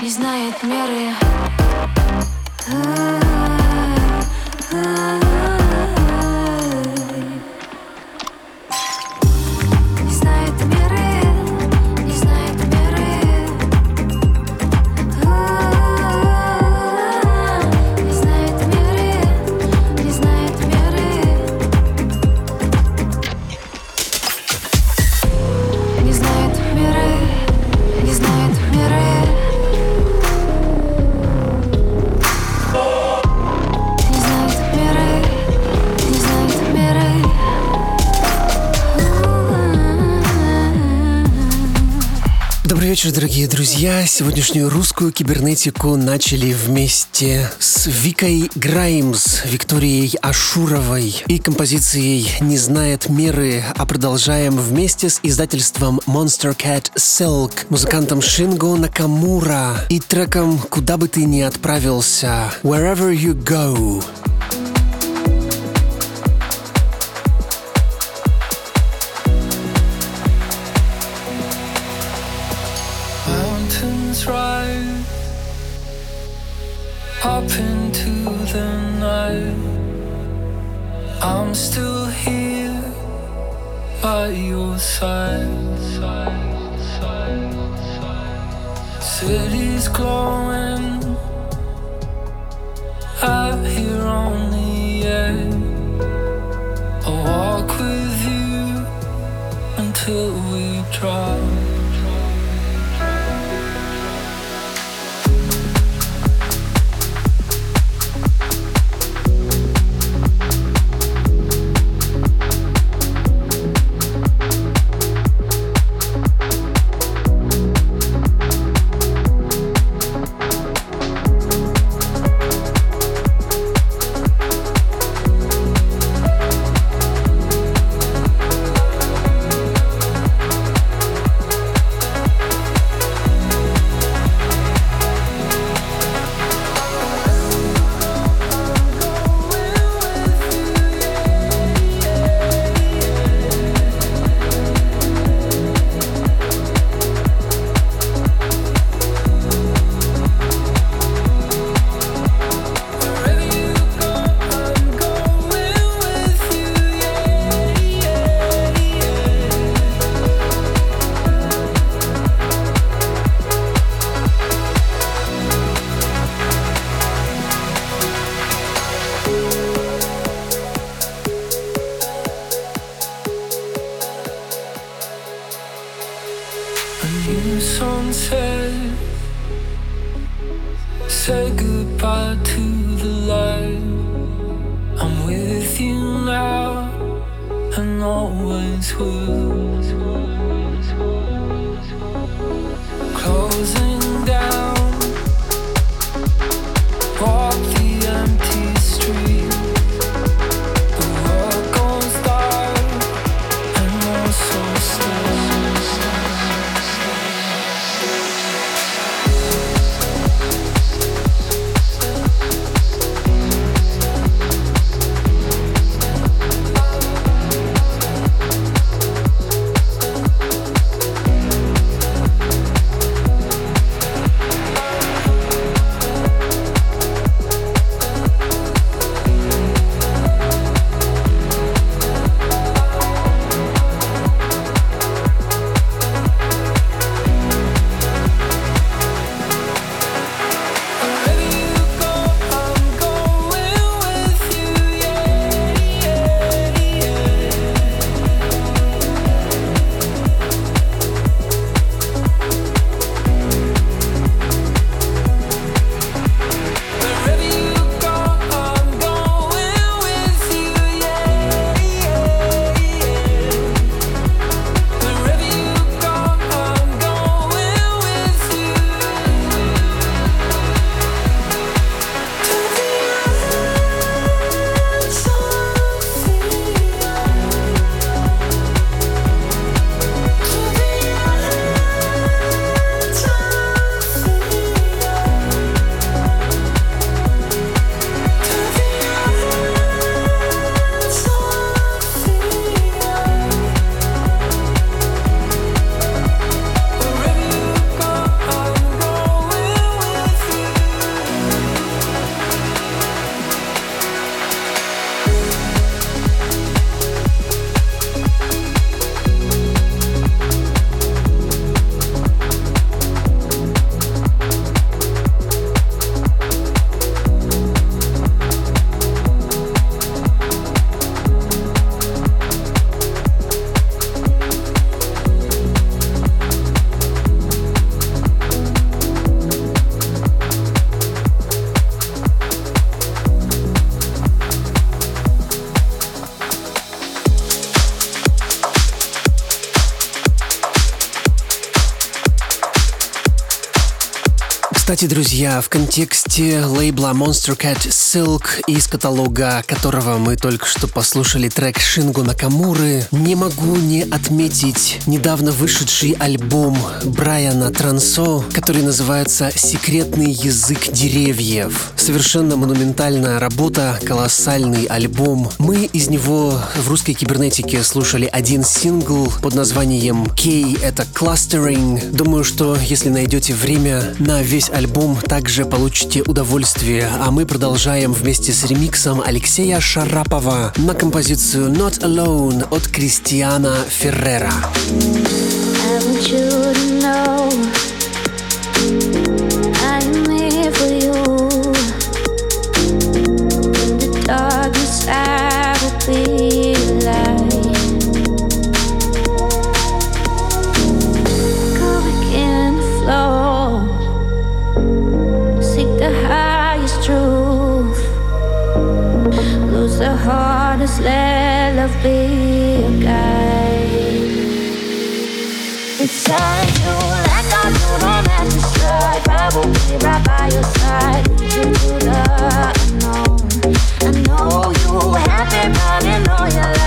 Не знает меры друзья. Сегодняшнюю русскую кибернетику начали вместе с Викой Граймс, Викторией Ашуровой и композицией «Не знает меры», а продолжаем вместе с издательством Monster Cat Silk, музыкантом Шинго Накамура и треком «Куда бы ты ни отправился» «Wherever You Go». Up into the night. I'm still here by your side. City's glowing out here on the edge. I'll walk with you until we drop. Кстати, друзья, в контексте лейбла Monster Cat Silk, из каталога которого мы только что послушали трек Шингу Накамуры, не могу не отметить недавно вышедший альбом Брайана Трансо, который называется «Секретный язык деревьев». Совершенно монументальная работа, колоссальный альбом. Мы из него в русской кибернетике слушали один сингл под названием «Кей», — это «Clustering». Думаю, что если найдете время на весь альбом, альбом также получите удовольствие, а мы продолжаем вместе с ремиксом Алексея Шарапова на композицию «Not Alone» от Кристиана Феррера. I your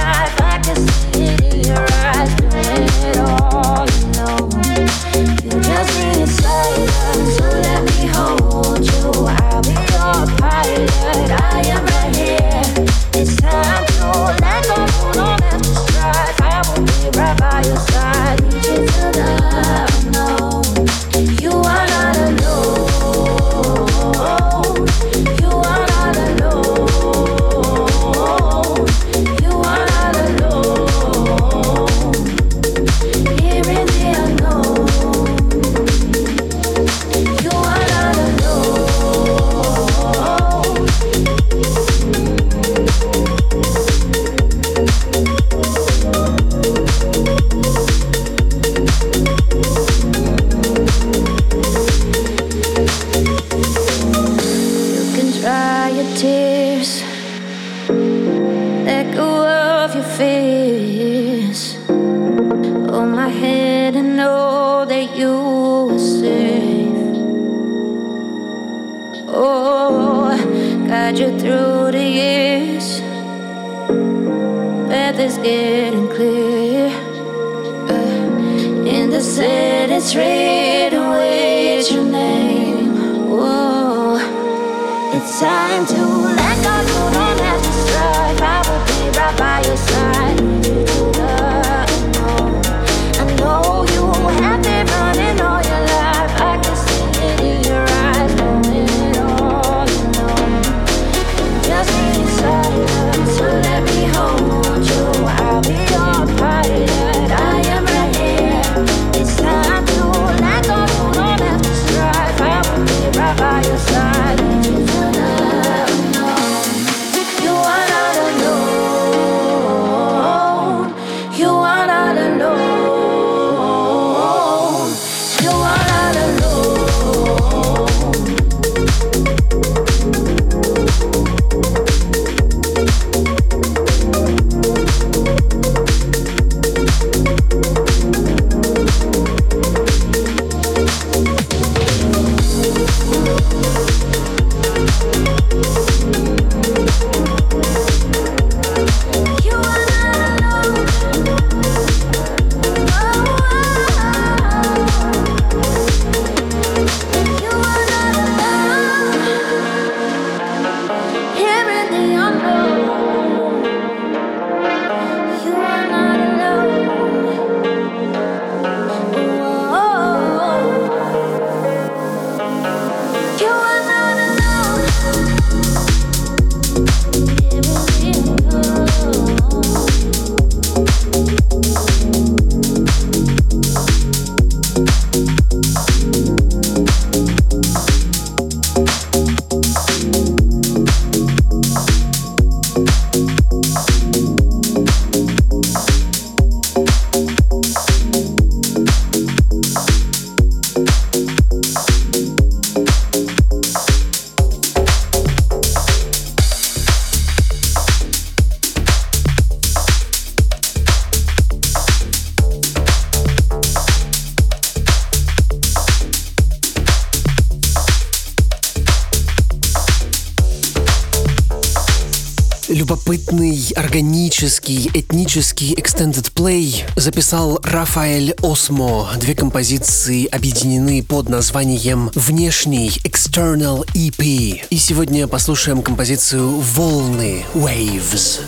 написал Рафаэль Осмо. Две композиции объединены под названием «Внешний External EP». И сегодня послушаем композицию «Волны» Waves.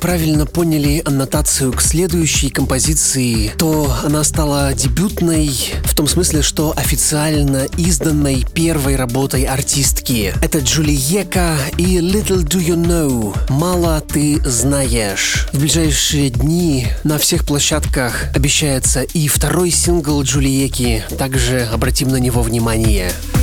Правильно поняли аннотацию к следующей композиции, то она стала дебютной в том смысле, что официально изданной первой работой артистки. Это Джулиека и Little Do You Know. Мало ты знаешь. В ближайшие дни на всех площадках обещается и второй сингл Джулиеки. Также обратим на него внимание. Тему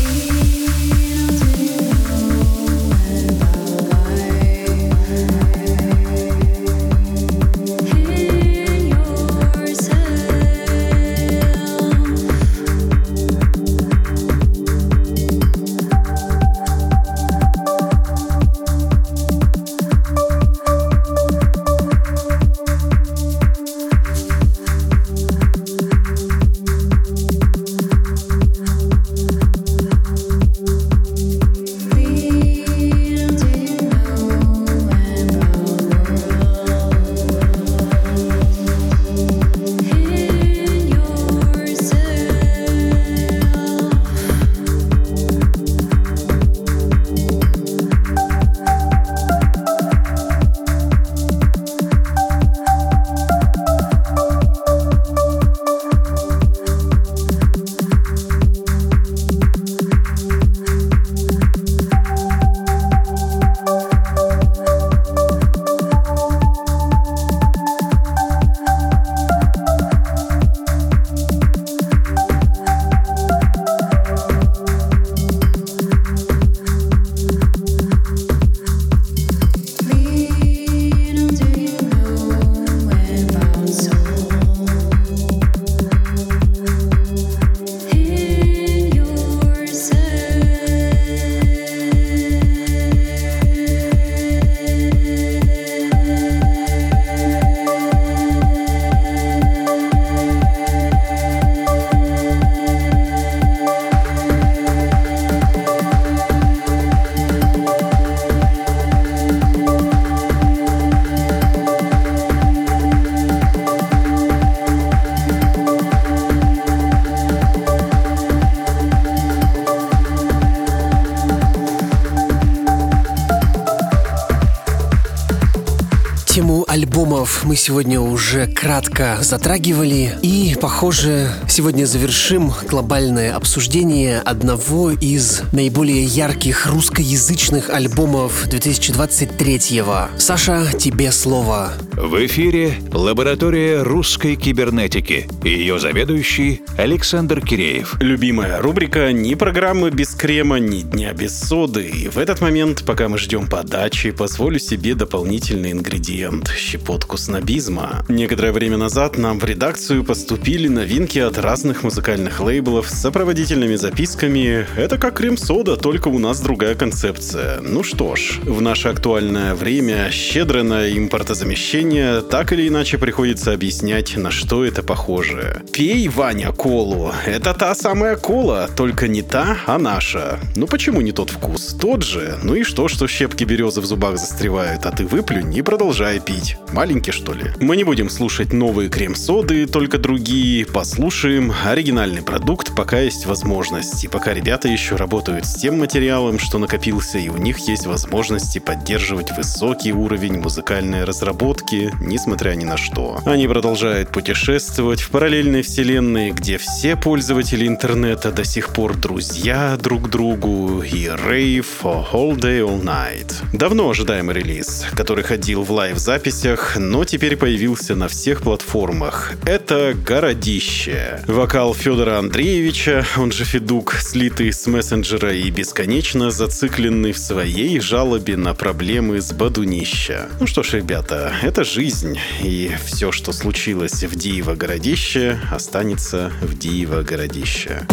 альбомов мы сегодня уже кратко затрагивали. И, похоже, сегодня завершим глобальное обсуждение одного из наиболее ярких русскоязычных альбомов 2023-го. Саша, тебе слово. В эфире лаборатория русской кибернетики. Ее заведующий Александр Киреев. Любимая рубрика «Ни программы без крема, ни дня без соды». И в этот момент, пока мы ждем подачи, позволю себе дополнительный ингредиент – щепотку снобизма. Некоторое время назад нам в редакцию поступили новинки от разных музыкальных лейблов с сопроводительными записками. Это как крем-сода, только у нас другая концепция. Ну что ж, в наше актуальное время, щедро на импортозамещение, так или иначе приходится объяснять, на что это похоже. Пей, Ваня, колу. Это та самая кола, только не та, а наша. Ну почему не тот вкус? Тот же. Ну и что, что щепки березы в зубах застревают, а ты выплюнь и продолжай пить. Маленький, что ли? Мы не будем слушать новые крем-соды, только другие. Послушаем оригинальный продукт, пока есть возможность. И пока ребята еще работают с тем материалом, что накопился, и у них есть возможности поддерживать высокий уровень музыкальной разработки, несмотря ни на что. Они продолжают путешествовать в параллельной вселенной, где все пользователи интернета до сих пор друзья друг другу и рейв for all day all night. Давно ожидаемый релиз, который ходил в лайв-записях, но теперь появился на всех платформах. Это «Городище». Вокал Федора Андреевича, он же Федук, слитый с мессенджера и бесконечно зацикленный в своей жалобе на проблемы с Бадунища. Ну что ж, ребята, это жизнь, и все, что случилось в Диево городище, останется в Диево городище.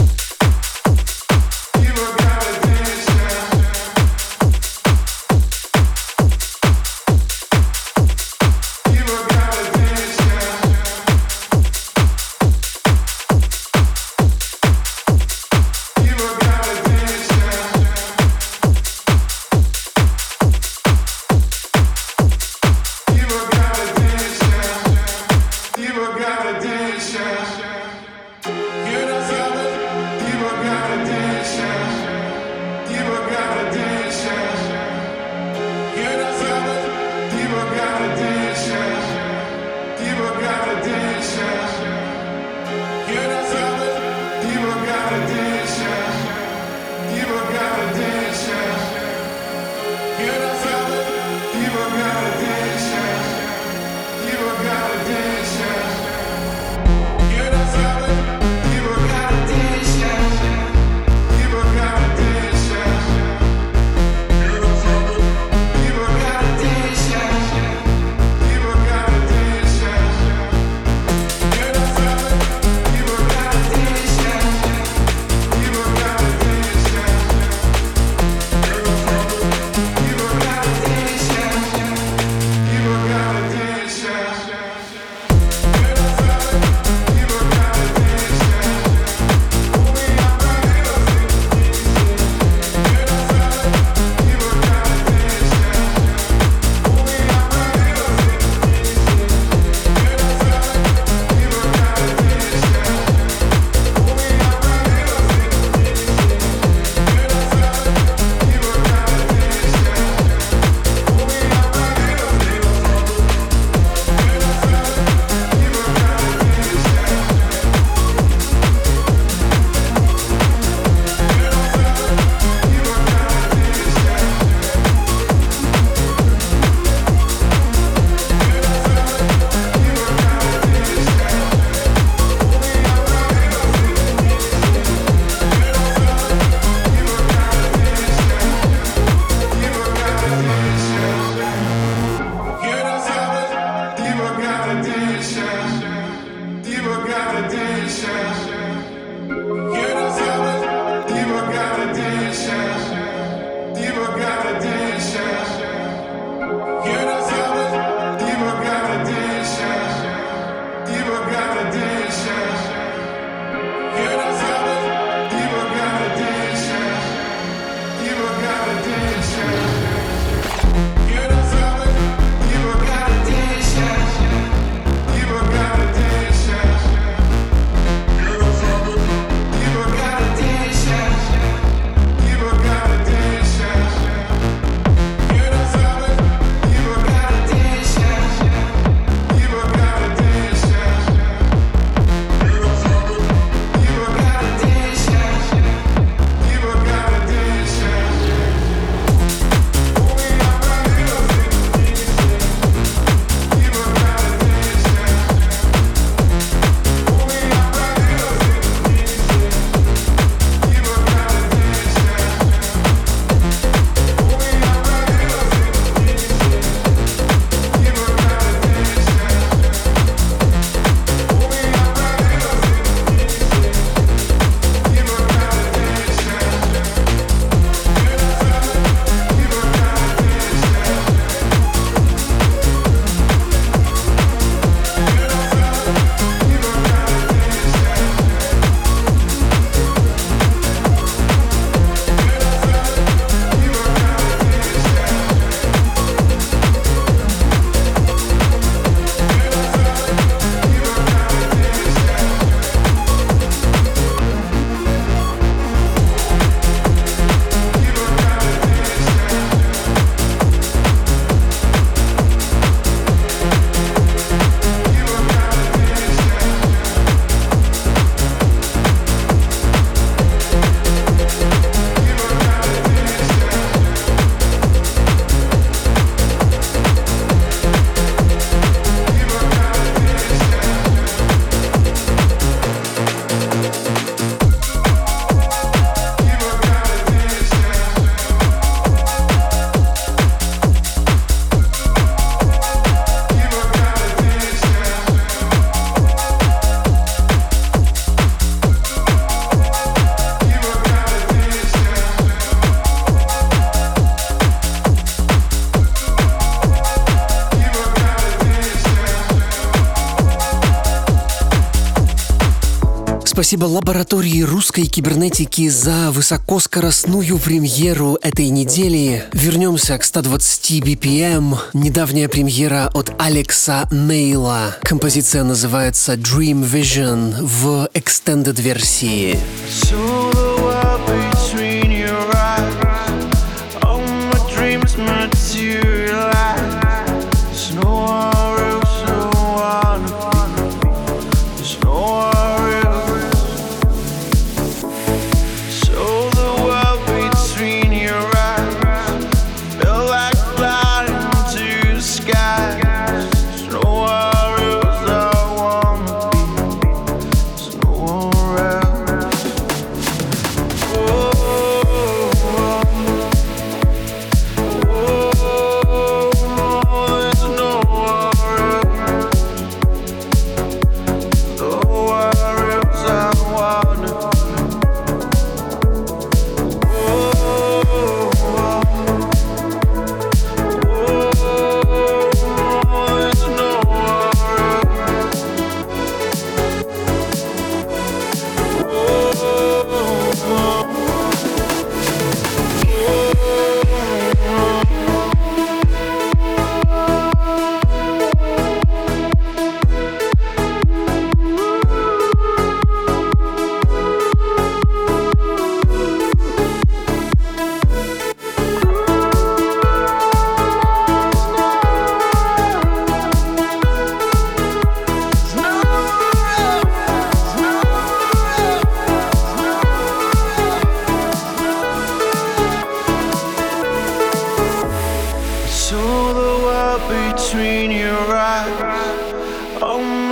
Спасибо лаборатории русской кибернетики за высокоскоростную премьеру этой недели. Вернемся к 120 BPM. Недавняя премьера от Алекса Нейла. Композиция называется Dream Vision в extended версии. Saw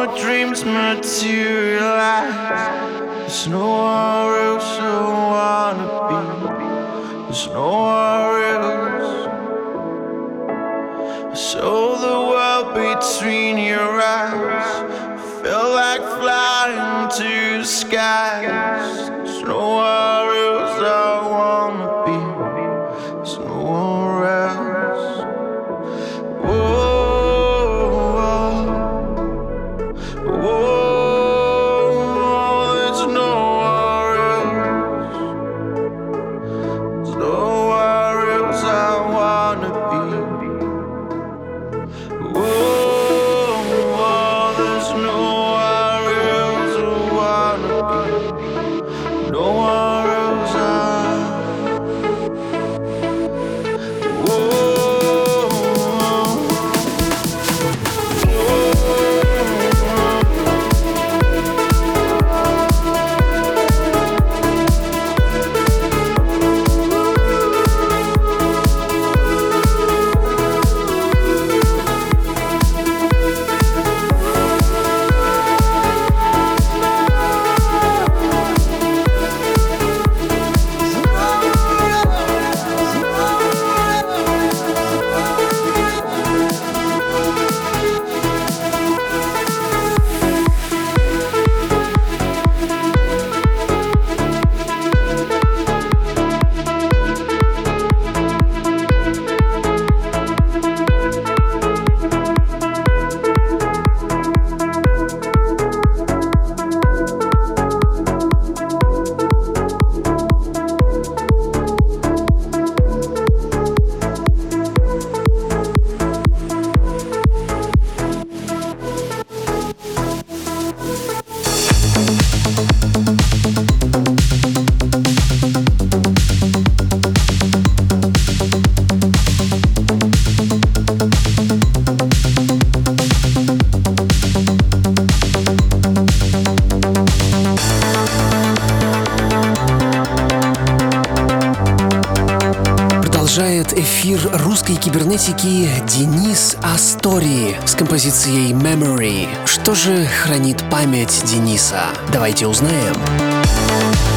My dreams materialize. There's nowhere else I wanna be. There's nowhere else. I Saw the world between your eyes. I Felt like flying to the skies. Кибернетики Денис Астори с композицией Memory. Что же хранит память Дениса? Давайте узнаем. Thank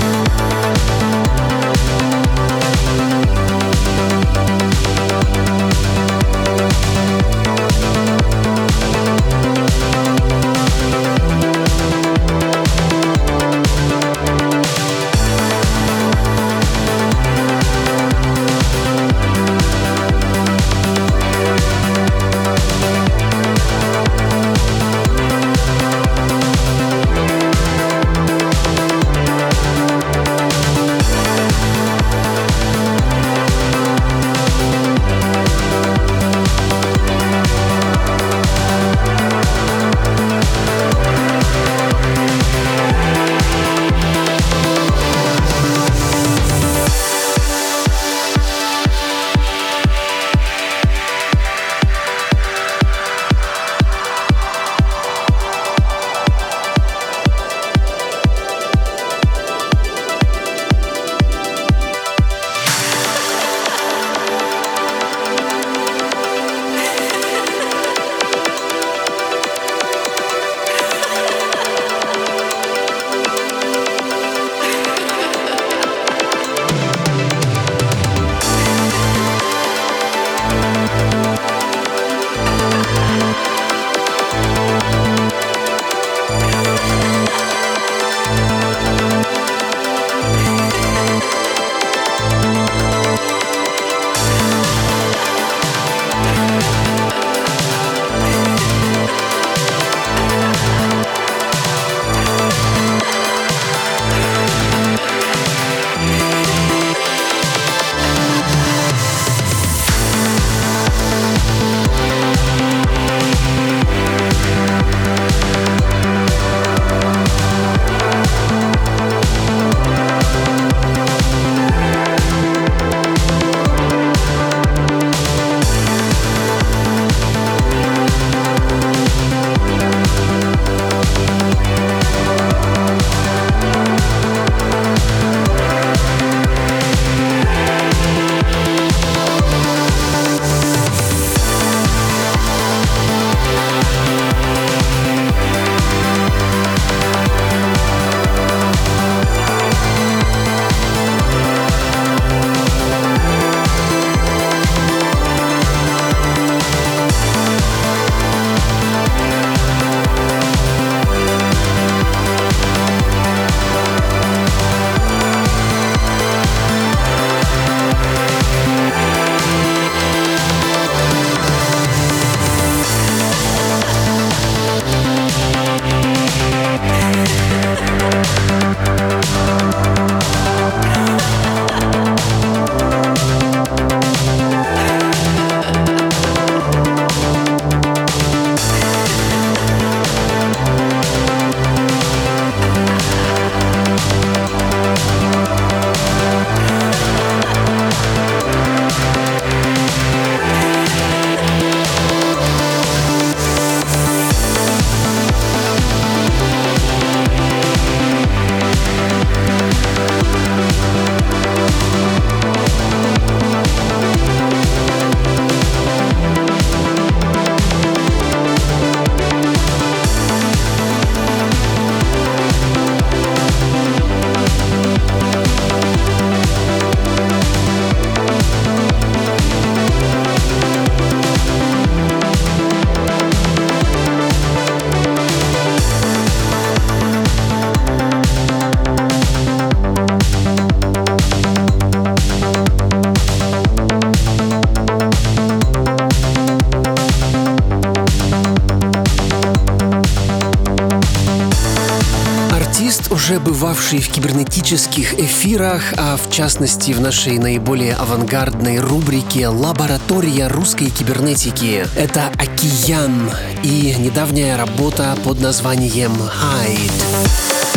уже бывавший в кибернетических эфирах, а в частности в нашей наиболее авангардной рубрике «Лаборатория русской кибернетики». Это «Океан» и недавняя работа под названием «Hide».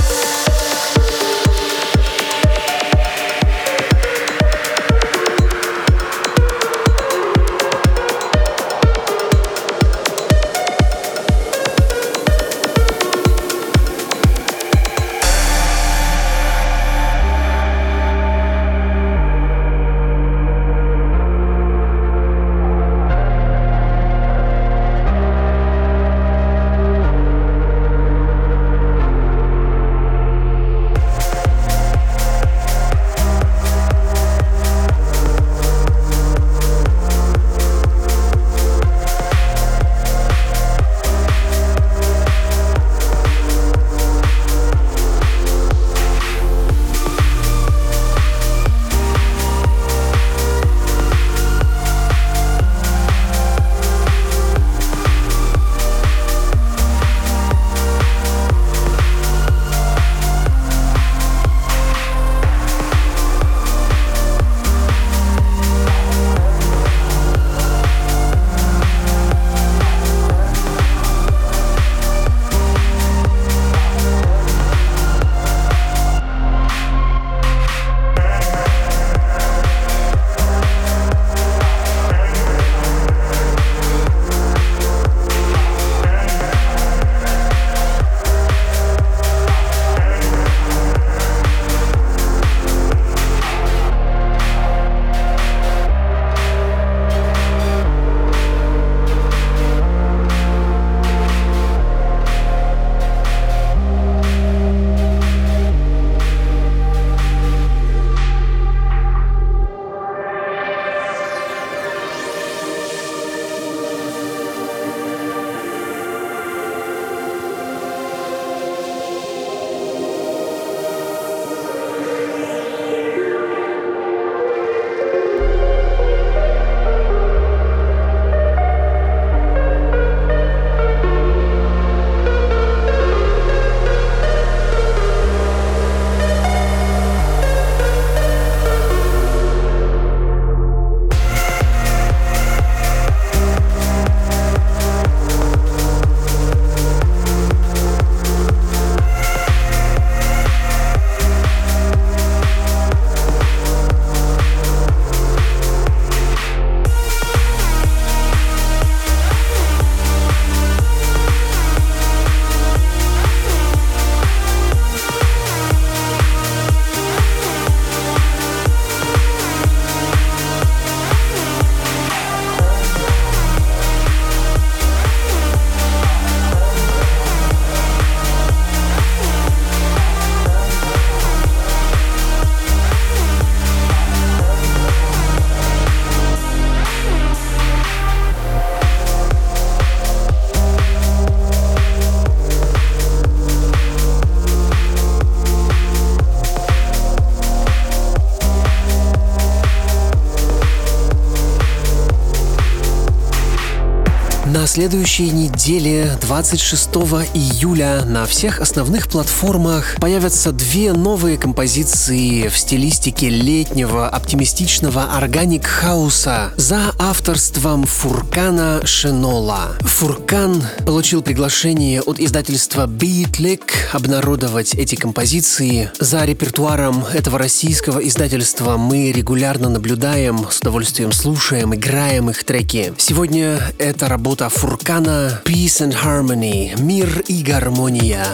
Следующей неделе, 26 июля, на всех основных платформах появятся две новые композиции в стилистике летнего оптимистичного органик хауса за авторством Фуркана Шенола. Фуркан получил приглашение от издательства Beatlick обнародовать эти композиции. За репертуаром этого российского издательства мы регулярно наблюдаем, с удовольствием слушаем, играем их треки. Сегодня это работа Фуркана Peace and Harmony, мир и гармония.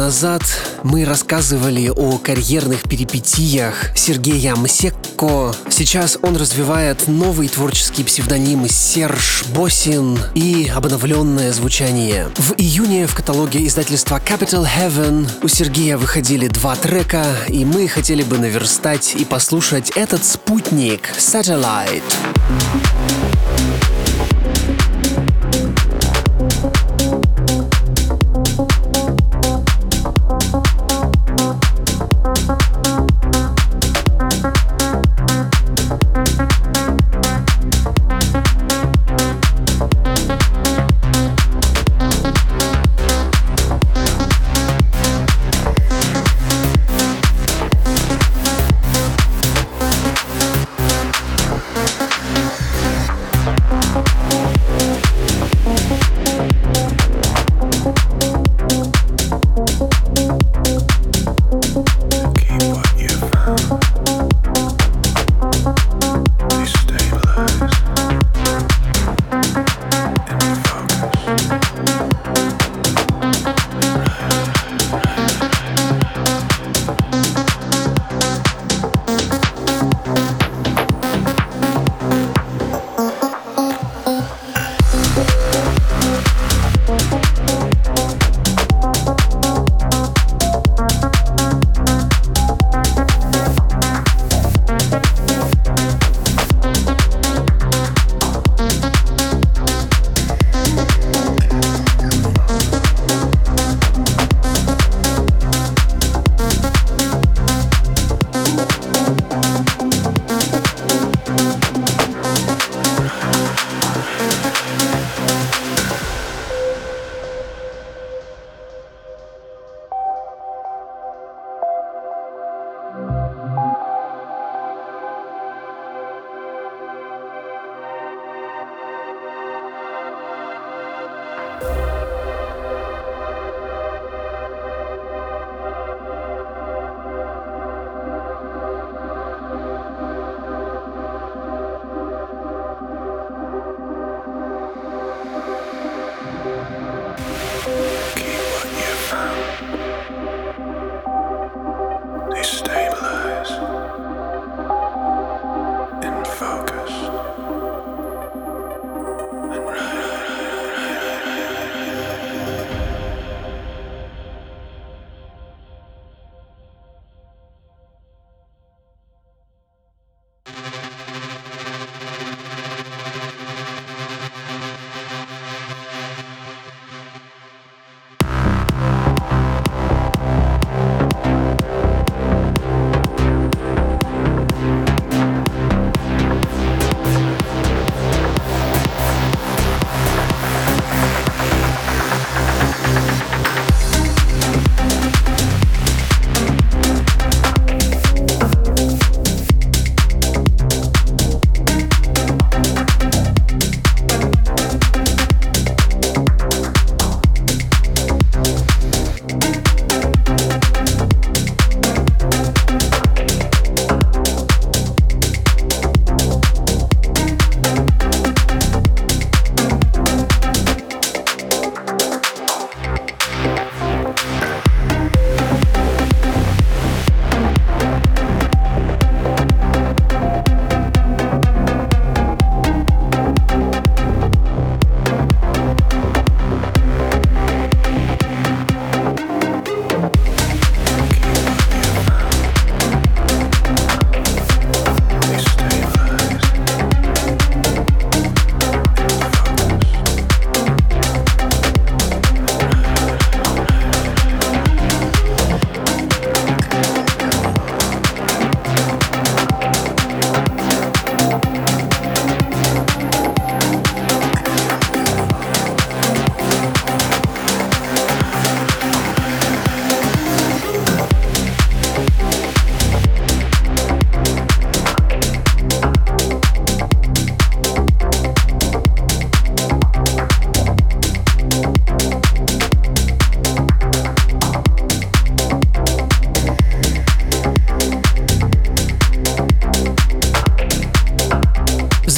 Назад мы рассказывали о карьерных перипетиях Сергея Мсекко. Сейчас он развивает новый творческий псевдоним Серж Босин и обновленное звучание. В июне в каталоге издательства Capital Heaven у Сергея выходили два трека, и мы хотели бы наверстать и послушать этот спутник Satellite.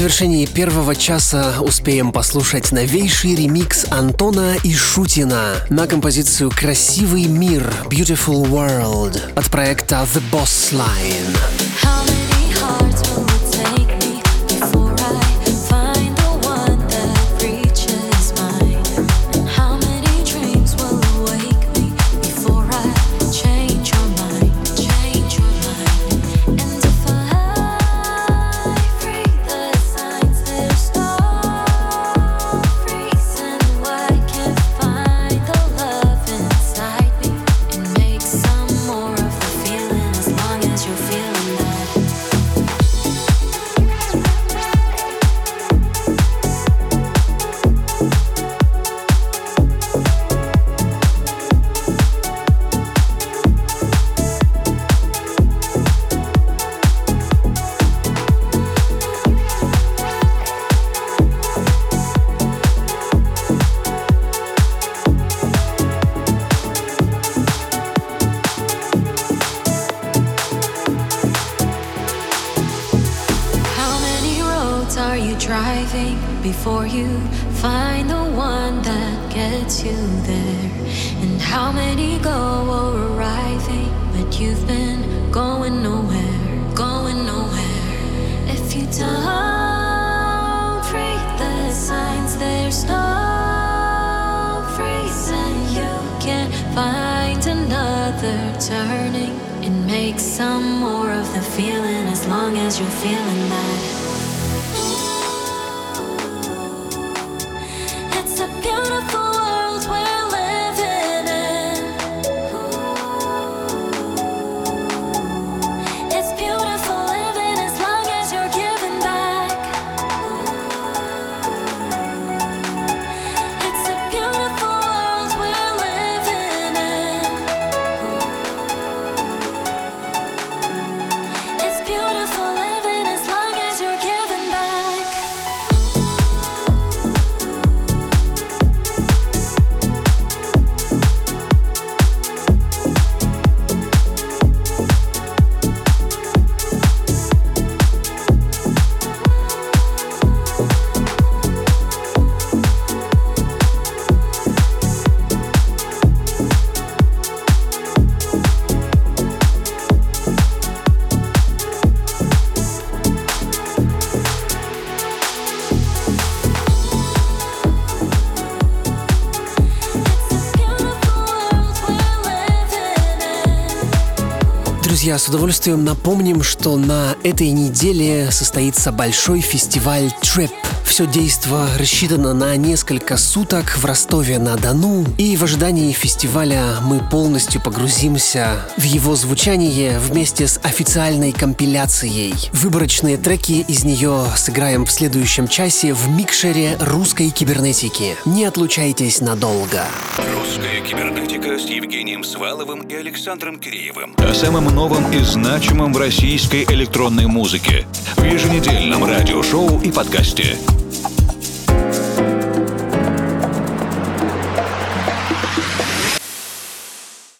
Завершении первого часа успеем послушать новейший ремикс Антона и Шутина на композицию «Красивый мир» Beautiful World от проекта The Boss Line. Друзья, с удовольствием напомним, что на этой неделе состоится большой фестиваль Trip. Все действо рассчитано на несколько суток в Ростове-на-Дону, и в ожидании фестиваля мы полностью погрузимся в его звучание вместе с официальной компиляцией. Выборочные треки из нее сыграем в следующем часе в микшере русской кибернетики. Не отлучайтесь надолго. Русская кибернетика с Евгением Сваловым и Александром Киреевым. О самом новом и значимом в российской электронной музыке. В еженедельном радиошоу и подкасте.